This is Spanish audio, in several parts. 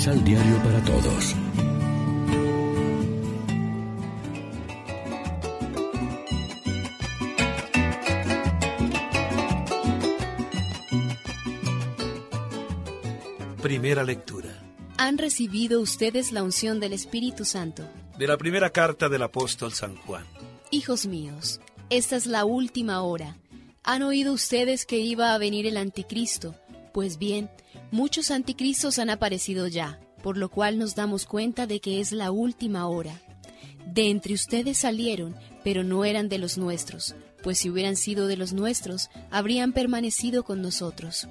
Misal Diario para Todos. Primera lectura. Han recibido ustedes la unción del Espíritu Santo. De la primera carta del apóstol San Juan. Hijos míos, esta es la última hora. Han oído ustedes que iba a venir el anticristo. Pues bien, muchos anticristos han aparecido ya, por lo cual nos damos cuenta de que es la última hora. De entre ustedes salieron, pero no eran de los nuestros, pues si hubieran sido de los nuestros, habrían permanecido con nosotros.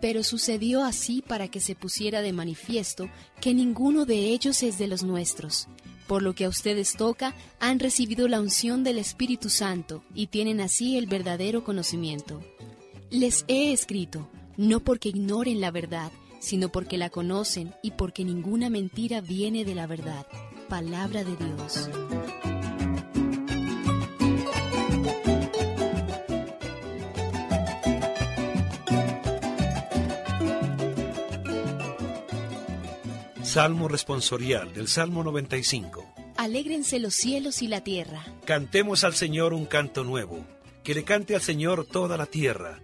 Pero sucedió así para que se pusiera de manifiesto que ninguno de ellos es de los nuestros. Por lo que a ustedes toca, han recibido la unción del Espíritu Santo y tienen así el verdadero conocimiento. Les he escrito, no porque ignoren la verdad, sino porque la conocen y porque ninguna mentira viene de la verdad. Palabra de Dios. Salmo responsorial del Salmo 95. Alégrense los cielos y la tierra. Cantemos al Señor un canto nuevo. Que le cante al Señor toda la tierra.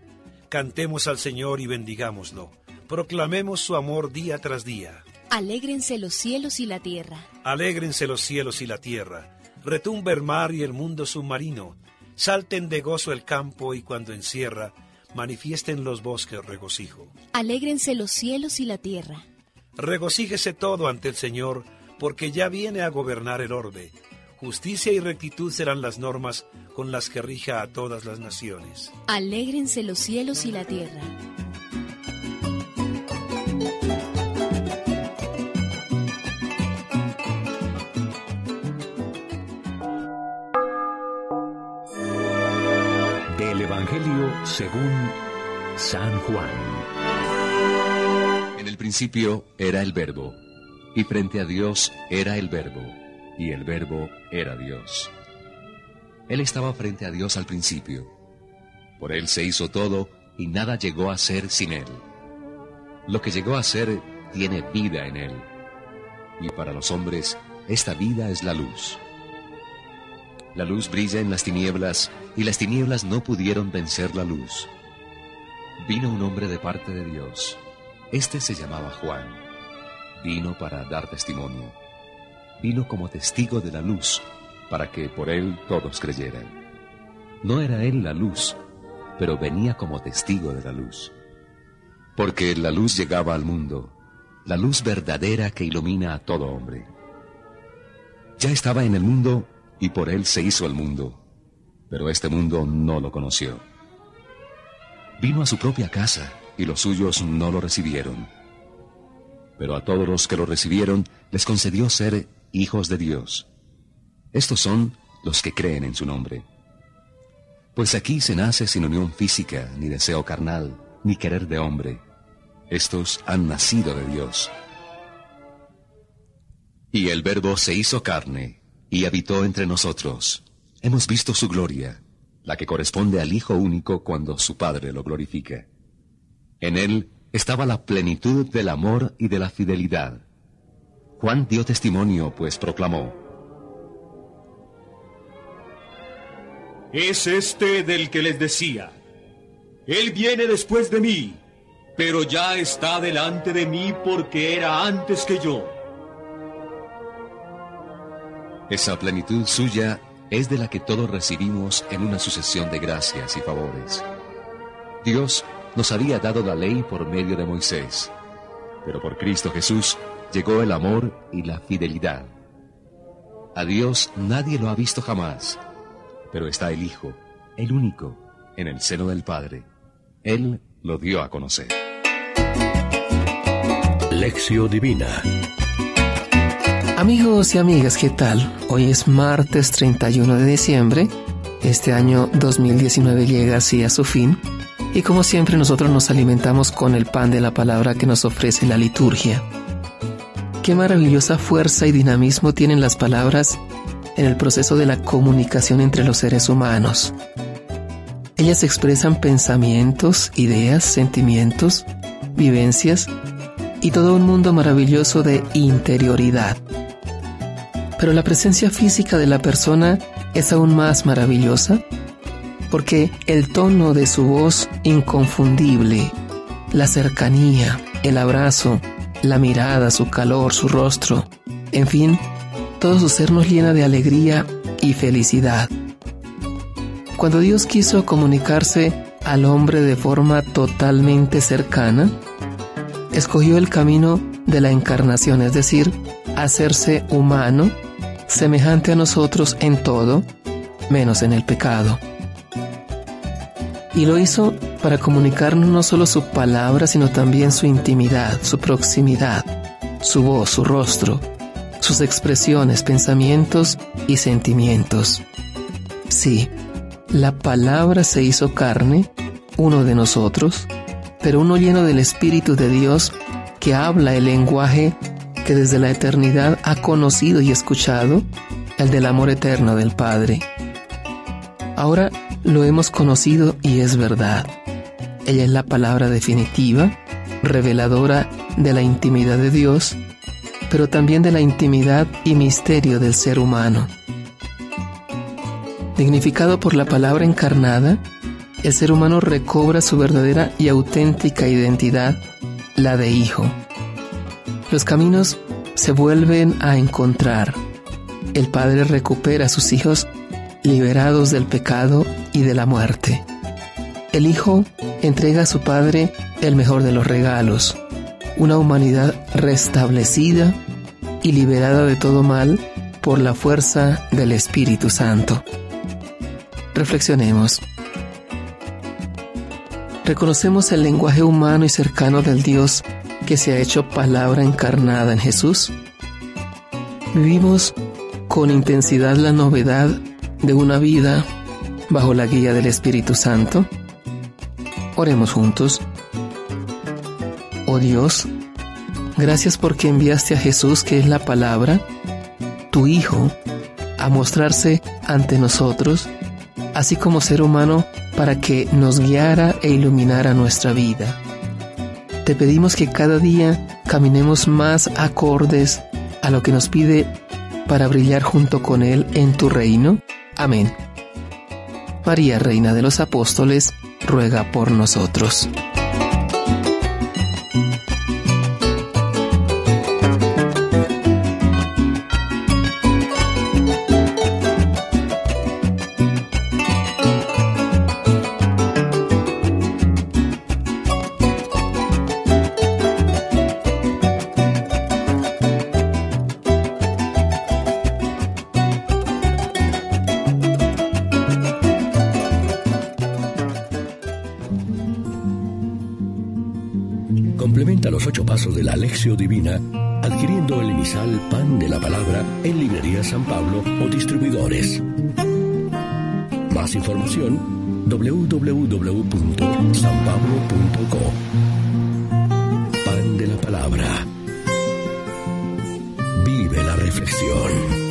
Cantemos al Señor y bendigámoslo. Proclamemos su amor día tras día. Alégrense los cielos y la tierra. Alégrense los cielos y la tierra. Retumbe el mar y el mundo submarino. Salten de gozo el campo y cuando encierra, manifiesten los bosques regocijo. Alégrense los cielos y la tierra. Regocíjese todo ante el Señor, porque ya viene a gobernar el orbe. Justicia y rectitud serán las normas con las que rija a todas las naciones. Alégrense los cielos y la tierra. Del Evangelio según San Juan. En el principio era el verbo, y frente a Dios era el verbo, y el verbo era Dios. Él estaba frente a Dios al principio. Por él se hizo todo, y nada llegó a ser sin él. Lo que llegó a ser tiene vida en él. Y para los hombres, esta vida es la luz. La luz brilla en las tinieblas, y las tinieblas no pudieron vencer la luz. Vino un hombre de parte de Dios. Este se llamaba Juan. Vino para dar testimonio. Vino como testigo de la luz, para que por él todos creyeran. No era él la luz, pero venía como testigo de la luz. Porque la luz llegaba al mundo, la luz verdadera que ilumina a todo hombre. Ya estaba en el mundo y por él se hizo el mundo, pero este mundo no lo conoció. Vino a su propia casa y los suyos no lo recibieron. Pero a todos los que lo recibieron les concedió ser hijos de Dios. Estos son los que creen en su nombre. Pues aquí se nace sin unión física, ni deseo carnal, ni querer de hombre. Estos han nacido de Dios. Y el Verbo se hizo carne y habitó entre nosotros. Hemos visto su gloria, la que corresponde al Hijo único cuando su Padre lo glorifica. En él estaba la plenitud del amor y de la fidelidad. Juan dio testimonio, pues proclamó, Es este del que les decía, Él viene después de mí, pero ya está delante de mí porque era antes que yo. Esa plenitud suya es de la que todos recibimos en una sucesión de gracias y favores. Dios nos había dado la ley por medio de Moisés, pero por Cristo Jesús llegó el amor y la fidelidad. A Dios nadie lo ha visto jamás, pero está el Hijo, el único, en el seno del Padre. Él lo dio a conocer. Lección Divina. Amigos y amigas, ¿qué tal? Hoy es martes 31 de diciembre. Este año 2019 llega así a su fin. Y como siempre nosotros nos alimentamos con el pan de la palabra que nos ofrece la liturgia. Qué maravillosa fuerza y dinamismo tienen las palabras en el proceso de la comunicación entre los seres humanos. Ellas expresan pensamientos, ideas, sentimientos, vivencias y todo un mundo maravilloso de interioridad. Pero la presencia física de la persona es aún más maravillosa porque el tono de su voz inconfundible, la cercanía, el abrazo, la mirada, su calor, su rostro, en fin, todo su ser nos llena de alegría y felicidad. Cuando Dios quiso comunicarse al hombre de forma totalmente cercana, escogió el camino de la encarnación, es decir, hacerse humano, semejante a nosotros en todo, menos en el pecado. Y lo hizo para comunicarnos no solo su palabra, sino también su intimidad, su proximidad, su voz, su rostro, sus expresiones, pensamientos y sentimientos. Sí, la palabra se hizo carne, uno de nosotros, pero uno lleno del Espíritu de Dios que habla el lenguaje que desde la eternidad ha conocido y escuchado, el del amor eterno del Padre. Ahora lo hemos conocido y es verdad. Ella es la palabra definitiva, reveladora de la intimidad de Dios, pero también de la intimidad y misterio del ser humano. Dignificado por la palabra encarnada, el ser humano recobra su verdadera y auténtica identidad, la de hijo. Los caminos se vuelven a encontrar. El Padre recupera a sus hijos liberados del pecado y de la muerte. El Hijo entrega a su Padre el mejor de los regalos, una humanidad restablecida y liberada de todo mal por la fuerza del Espíritu Santo. Reflexionemos. ¿Reconocemos el lenguaje humano y cercano del Dios que se ha hecho palabra encarnada en Jesús? ¿Vivimos con intensidad la novedad de una vida bajo la guía del Espíritu Santo? Oremos juntos. Oh Dios, gracias porque enviaste a Jesús, que es la palabra, tu Hijo, a mostrarse ante nosotros, así como ser humano, para que nos guiara e iluminara nuestra vida. Te pedimos que cada día caminemos más acordes a lo que nos pide para brillar junto con Él en tu reino. Amén. María, Reina de los Apóstoles, ruega por nosotros. Complementa los ocho pasos de la Alexio Divina adquiriendo el emisal Pan de la Palabra en Librería San Pablo o distribuidores. Más información www.sanpablo.co Pan de la Palabra. Vive la reflexión.